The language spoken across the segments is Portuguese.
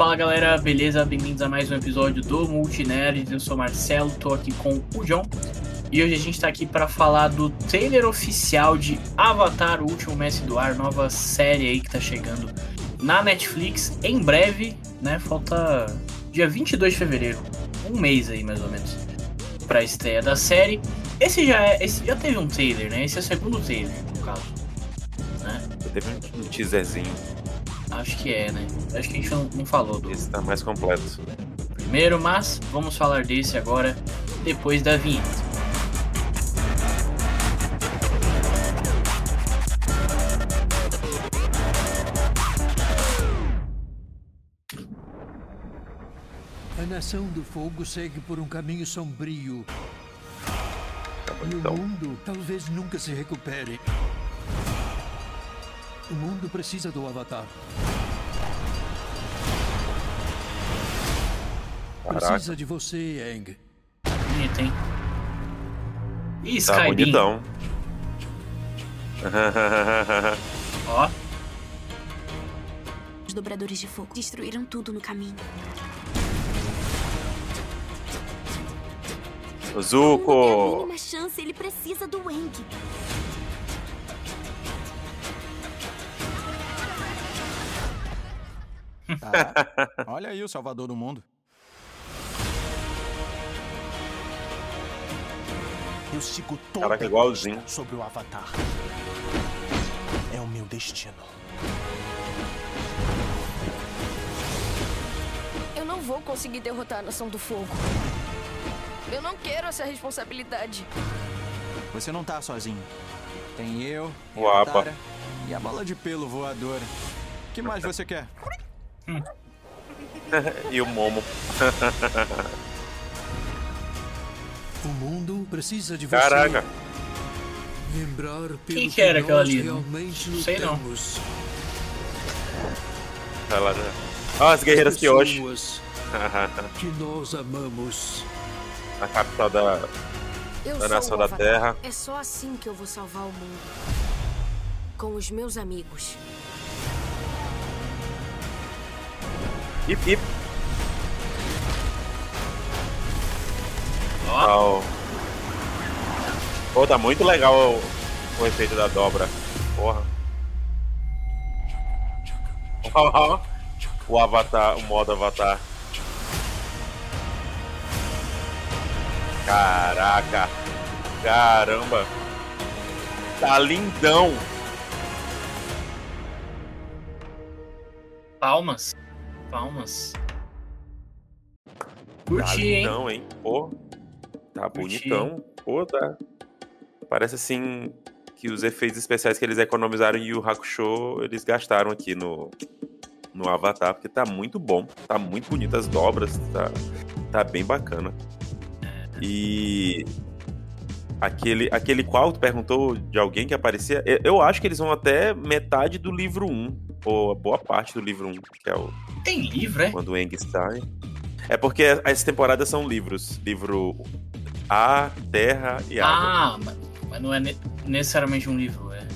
Fala galera, beleza? Bem-vindos a mais um episódio do Multinerds. Eu sou Marcelo, tô aqui com o John. E hoje a gente tá aqui para falar do trailer oficial de Avatar, o último mestre do ar, nova série aí que tá chegando na Netflix em breve, né? Falta dia 22 de fevereiro, um mês aí mais ou menos, pra estreia da série. Esse já é, esse já teve um trailer, né? Esse é o segundo trailer, no caso. Né? Teve um teaserzinho. Acho que é, né? Acho que a gente não, não falou do Esse tá mais completo. primeiro, mas vamos falar desse agora, depois da vinheta. A Nação do Fogo segue por um caminho sombrio. Tá E o bonitão. mundo talvez nunca se recupere. O mundo precisa do Avatar. Caraca, Precisa de você, Aang. Bonito, hein? Ih, tá Skyrim. bonitão. Ó, Os dobradores de fogo destruíram tudo no caminho. O Não tem a Zuko! mínima chance, ele precisa do Wang. Tá. Olha aí o Salvador do Mundo. Eu sigo toda Caraca, igualzinho. sobre o Avatar. É o meu destino. Eu não vou conseguir derrotar a Nação do Fogo. Eu não quero essa responsabilidade. Você não tá sozinho. Tem eu, O a Apa. E a bola de pelo voadora. O que mais você quer? E o Momo. O mundo precisa de você. Caraca. Lembrar pelo Quem que era aquela ali? realmente Não sei não. Ela. Ah, as guerreiras que hoje. Pessoas que nós amamos. A capital da, Eu da nação da. Terra. É só assim que eu vou salvar o mundo. Com os meus amigos. Ip, ip. ó. Pô, tá muito legal o, o efeito da dobra. Porra. O avatar, o modo avatar. Caraca. Caramba. Tá lindão. Palmas. Palmas. Tá Curti, hein? lindão, hein? Pô. Tá Curti. bonitão. Pô, tá. Parece assim que os efeitos especiais que eles economizaram em Yu Hakusho, eles gastaram aqui no, no Avatar, porque tá muito bom. Tá muito bonito as dobras, tá, tá bem bacana. E aquele, aquele qual tu perguntou de alguém que aparecia, eu- eu acho que eles vão até metade do livro 1, ou a boa parte do livro 1, que é o Tem livro, é? quando o Eng sai. É porque as temporadas são livros. Livro A, Terra e Água. Ah, mas, mas não é ne- necessariamente um livro, é.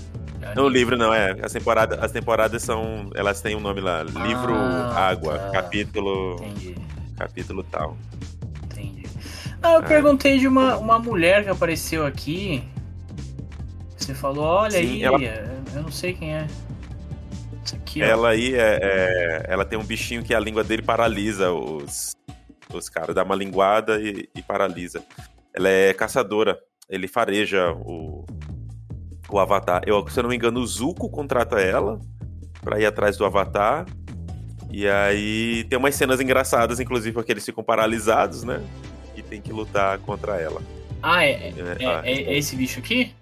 é Não, o livro não, é. As, temporada, as temporadas são. Elas têm um nome lá. Livro Ah, Água, tá. capítulo. Entendi, Capítulo tal. entendi. Ah, eu Ah. perguntei de uma, uma mulher que apareceu aqui. Você falou, olha Sim, aí, ela- é, eu não sei quem é. Aqui, ó. Ela aí é, é- Ela tem um bichinho que a língua dele paralisa os. Os caras. Dá uma linguada e, e paralisa. Ela é caçadora. Ele fareja o. O Avatar. Eu, se eu não me engano, o Zuko contrata ela pra ir atrás do Avatar. E aí tem umas cenas engraçadas, inclusive, porque eles ficam paralisados, né? E tem que lutar contra ela. Ah, é, é, É, ah, é- é esse bicho aqui?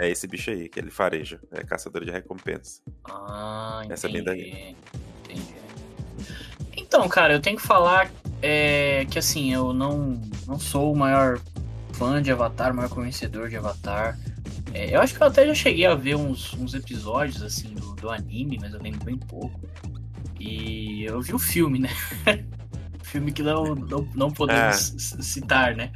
É esse bicho aí, que ele fareja. É caçador de recompensa. Ah, Essa é bem entendi. Entendi. Então, cara, eu tenho que falar é, que assim, eu não, não sou o maior fã de Avatar, o maior conhecedor de Avatar. É, eu acho que eu até já cheguei a ver uns, uns episódios assim do, do anime, mas eu lembro bem pouco. E eu vi o filme, né? filme que não, não, não podemos c- citar, né?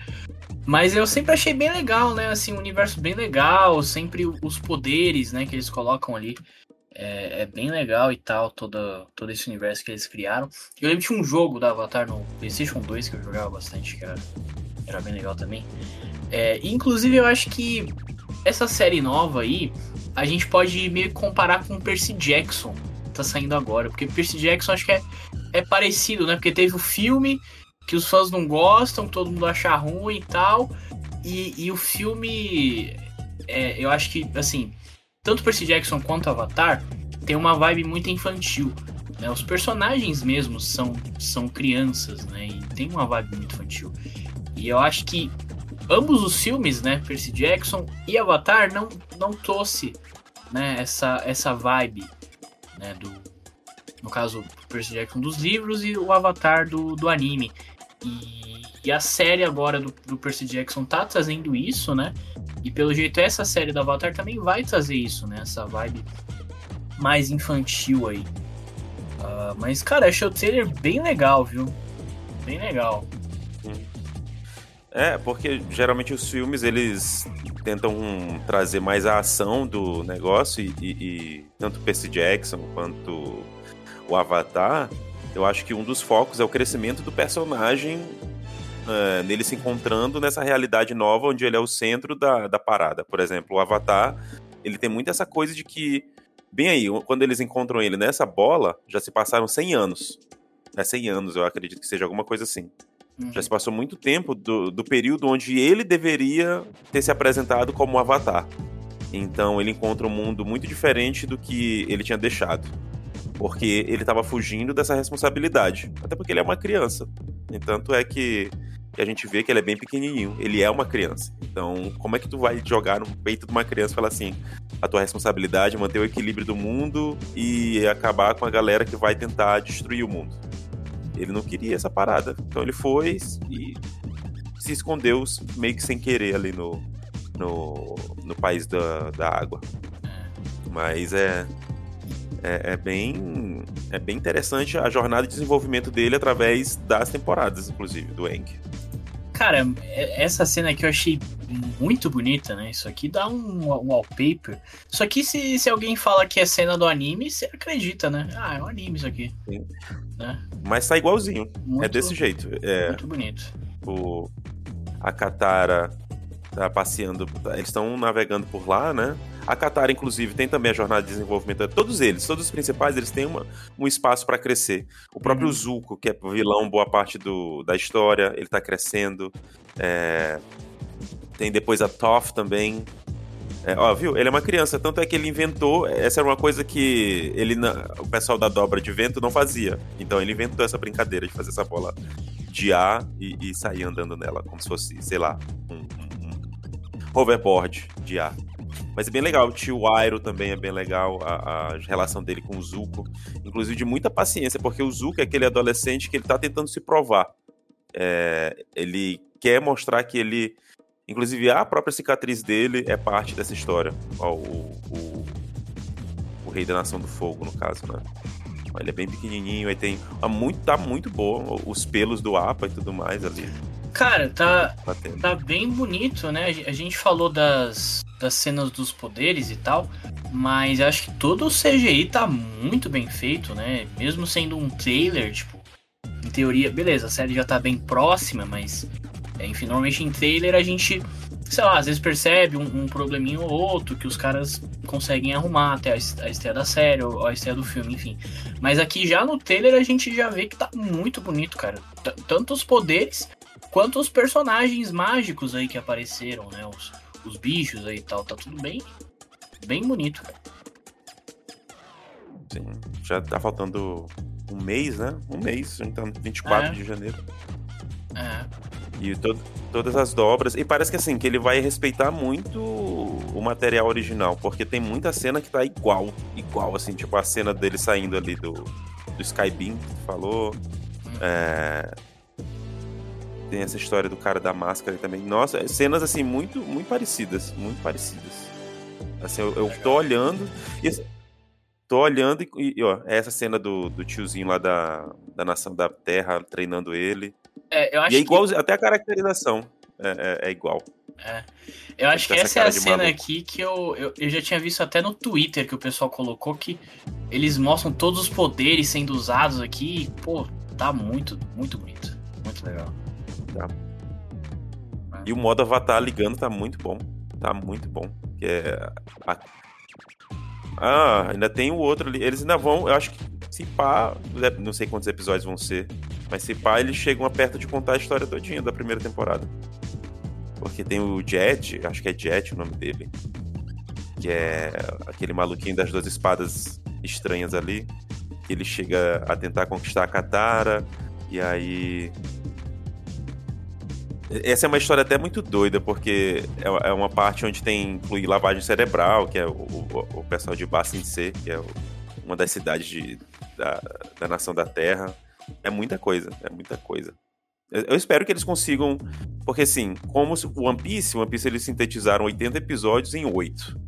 Mas eu sempre achei bem legal, né? Assim, um universo bem legal, sempre os poderes, né, que eles colocam ali. É, é bem legal e tal, todo, todo esse universo que eles criaram. Eu lembro de um jogo da Avatar no PlayStation 2 que eu jogava bastante, que era, era bem legal também. É, inclusive, eu acho que essa série nova aí, a gente pode meio que comparar com Percy Jackson, que tá saindo agora. Porque Percy Jackson acho que é, é parecido, né? Porque teve o filme que os fãs não gostam, todo mundo acha ruim e tal. E, e o filme, é, eu acho que, assim, tanto Percy Jackson quanto Avatar tem uma vibe muito infantil. Né? Os personagens mesmos são, são crianças, né? E tem uma vibe muito infantil. E eu acho que ambos os filmes, né, Percy Jackson e Avatar, não, não trouxe né, essa, essa vibe, né, do, no caso, Percy Jackson dos livros e o Avatar do, do anime. E, e a série agora do, do, Percy Jackson tá trazendo isso, né? E pelo jeito essa série do Avatar também vai trazer isso, né? Essa vibe mais infantil aí. Uh, mas, cara, achei o trailer bem legal, viu? Bem legal. É, porque geralmente os filmes eles tentam trazer mais a ação do negócio e, e, e tanto Percy Jackson quanto o Avatar, eu acho que um dos focos é o crescimento do personagem uh, nele se encontrando nessa realidade nova onde ele é o centro da, da parada. Por exemplo, o Avatar, ele tem muito essa coisa de que, bem aí, quando eles encontram ele nessa bola, já se passaram 100 anos. É 100 anos, eu acredito que seja alguma coisa assim. Uhum. Já se passou muito tempo do, do período onde ele deveria ter se apresentado como Avatar. Então ele encontra um mundo muito diferente do que ele tinha deixado porque ele estava fugindo dessa responsabilidade. Até porque ele é uma criança. Tanto é que, que, a gente vê que ele é bem pequenininho. Ele é uma criança. Então, como é que tu vai jogar no peito de uma criança e falar assim: a tua responsabilidade é manter o equilíbrio do mundo e acabar com a galera que vai tentar destruir o mundo? Ele não queria essa parada. Então ele foi e se escondeu meio que sem querer ali no, no, no país da, da água. Mas é, é, é, bem é bem interessante a jornada de desenvolvimento dele através das temporadas, inclusive, do Enk. Cara, é, essa cena aqui eu achei muito bonita, né? Isso aqui dá um, um wallpaper. Isso aqui, se, se alguém fala que é cena do anime, você acredita, né? Ah, é um anime isso aqui. Sim. Né? Mas tá igualzinho. É muito, é desse jeito. É, muito bonito. O, a Katara tá passeando. Eles estão navegando por lá, né? A Katara, inclusive, tem também a jornada de desenvolvimento. Todos eles, todos os principais, eles têm uma, um espaço para crescer. O próprio uhum. Zuko, que é vilão boa parte do, da história, ele tá crescendo. É... Tem depois a Toph também. É, ó, viu? Ele é uma criança, tanto é que ele inventou. Essa era uma coisa que ele, o pessoal da dobra de vento não fazia. Então ele inventou essa brincadeira de fazer essa bola de ar e, e sair andando nela, como se fosse, sei lá, um, um, um hoverboard de ar. Mas é bem legal. O tio Airo também é bem legal. A, a, relação dele com o Zuko. Inclusive de muita paciência, porque o Zuko é aquele adolescente que ele tá tentando se provar. É, ele quer mostrar que ele. Inclusive, a própria cicatriz dele é parte dessa história. Ó, o, o, o, Rei da Nação do Fogo, no caso, né? Ele é bem pequenininho, aí tem. Muito, tá muito bom. Os pelos do Apa e tudo mais ali. Cara, tá, tá bem bonito, né? A gente falou das, das cenas dos poderes e tal, mas eu acho que todo o CGI tá muito bem feito, né? Mesmo sendo um trailer, tipo, em teoria, beleza, a série já tá bem próxima, mas é, enfim, normalmente em trailer a gente, sei lá, às vezes percebe um, um probleminho ou outro que os caras conseguem arrumar até a, a estreia da série ou a estreia do filme, enfim. Mas aqui já no trailer a gente já vê que tá muito bonito, cara. T tanto os poderes quanto os personagens mágicos aí que apareceram, né? Os, os bichos aí e tal, tá tudo bem, bem bonito, cara. Sim, já tá faltando um mês, né? Um mês, então 24 é. de janeiro. É. E to todas as dobras. E parece que assim, que ele vai respeitar muito o material original, porque tem muita cena que tá igual, igual, assim, tipo a cena dele saindo ali do, do Skybeam, falou. Hum. É, tem essa história do cara da máscara também. Nossa, cenas assim muito muito parecidas, muito parecidas. Assim, eu, eu tô olhando e tô olhando e, e, ó, é essa cena do, do tiozinho lá da, da nação da Terra treinando ele. É, eu acho e é igual, que... até a caracterização é, é, é igual. É. Eu acho que Essa essa é a cena maluco. aqui que eu, eu, eu já tinha visto até no Twitter que o pessoal colocou que eles mostram todos os poderes sendo usados aqui. E, pô, tá muito, muito bonito. Muito legal. E o modo Avatar ligando tá muito bom. Tá muito bom. Que é. Ah, ainda tem o outro ali. Eles ainda vão, eu acho que se pá, não sei quantos episódios vão ser, mas se pá, eles chegam a perto de contar a história todinha da primeira temporada. Porque tem o Jet, acho que é Jet o nome dele, que é aquele maluquinho das duas espadas estranhas ali, que ele chega a tentar conquistar a Katara, e aí essa é uma história até muito doida, porque é é uma parte onde tem inclui lavagem cerebral, que é o, o, pessoal de Bassin C, que é uma das cidades de- da, da nação da Terra. É muita coisa, é muita coisa. Eu, espero que eles consigam, porque assim, como o One Piece, o One Piece eles sintetizaram 80 episódios em 8.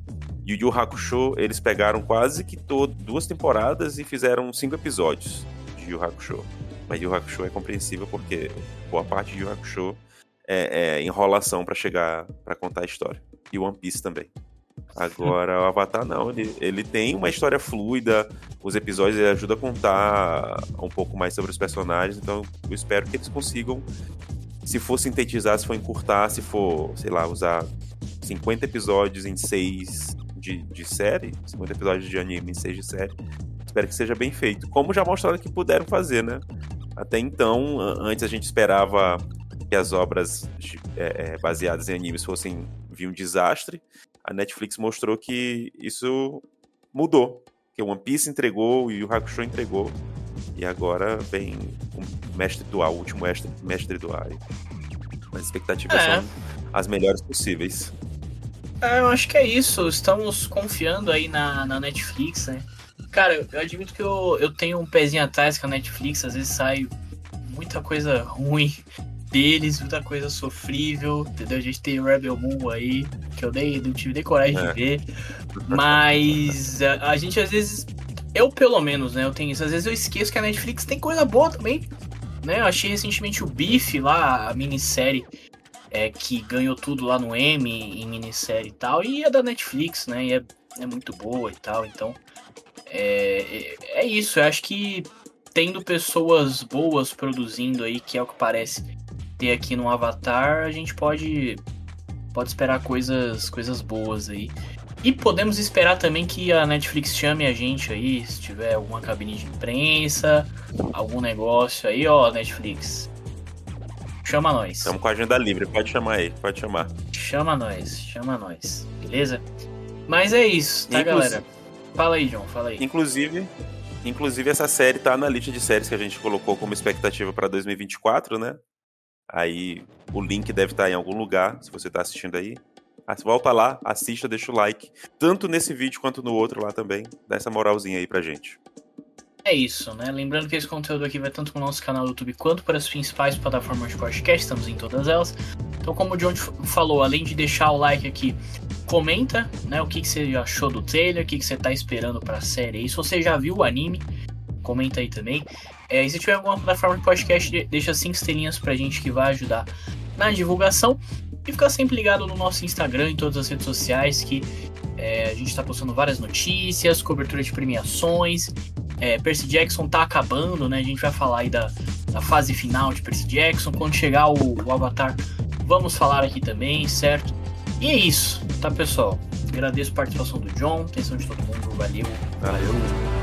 E o Yu Hakusho, eles pegaram quase que todo, duas temporadas e fizeram cinco episódios de Yu Hakusho. Mas Yu Hakusho é compreensível porque boa parte de Yu Hakusho é, é enrolação pra chegar pra contar a história. E One Piece também. Agora, o Avatar não, ele, ele tem uma história fluida, os episódios ele ajuda a contar um pouco mais sobre os personagens, então eu espero que eles consigam, se for sintetizar, se for encurtar, se for, sei lá, usar 50 episódios em 6 de, de série, 50 episódios de anime em 6 de série, espero que seja bem feito. Como já mostraram que puderam fazer, né? Até então, antes a gente esperava que as obras é, é, baseadas em animes fossem vir um desastre, a Netflix mostrou que isso mudou. Que o One Piece entregou e o Hakusho entregou. E agora vem o mestre do ar, o último mestre, mestre do ar. As expectativas É. são as melhores possíveis. É, eu acho que é isso. Estamos confiando aí na, na Netflix, né? Cara, eu, eu admito que eu, eu tenho um pezinho atrás com a Netflix, às vezes sai muita coisa ruim deles, muita coisa sofrível, entendeu? A gente tem Rebel Moon aí, que eu nem, não tive nem coragem É. de ver. Mas a, a gente às vezes. Eu, pelo menos, né? Eu tenho isso. Às vezes eu esqueço que a Netflix tem coisa boa também. Né? Eu achei recentemente o Bife lá, a minissérie é, que ganhou tudo lá no M em minissérie e tal, e é da Netflix, né? E é, é muito boa e tal, então. É, é, é isso, eu acho que tendo pessoas boas produzindo aí, que é o que parece ter aqui no Avatar, a gente pode, pode esperar coisas, coisas boas aí. E podemos esperar também que a Netflix chame a gente aí, se tiver alguma cabine de imprensa, algum negócio aí, ó, Netflix. Chama nós. Estamos com a agenda livre, pode chamar aí, pode chamar. Chama nós, chama nós, beleza? Mas é isso, tá, Inclusive- galera? Fala aí, John, fala aí. Inclusive, inclusive essa série tá na lista de séries que a gente colocou como expectativa para 2024, né? Aí o link deve estar em algum lugar, se você tá assistindo aí. Ah, Volta lá, assista, deixa o like. Tanto nesse vídeo quanto no outro lá também. Dá essa moralzinha aí pra gente. É isso, né? Lembrando que esse conteúdo aqui vai tanto pro nosso canal do YouTube quanto para as principais plataformas de podcast, estamos em todas elas. Então, como o John falou, além de deixar o like aqui, comenta, né, o que, que você achou do trailer, o que, que você tá esperando pra série aí. Se você já viu o anime, comenta aí também. É, e se tiver alguma plataforma de podcast, de- deixa cinco estrelinhas pra gente que vai ajudar na divulgação. E fica sempre ligado no nosso Instagram, em todas as redes sociais, que é, a gente tá postando várias notícias, cobertura de premiações. É, Percy Jackson tá acabando, né? A gente vai falar aí da, da fase final de Percy Jackson. Quando chegar o, o Avatar, vamos falar aqui também, certo? E é isso, tá, pessoal? Agradeço a participação do John, atenção de todo mundo, valeu. Valeu.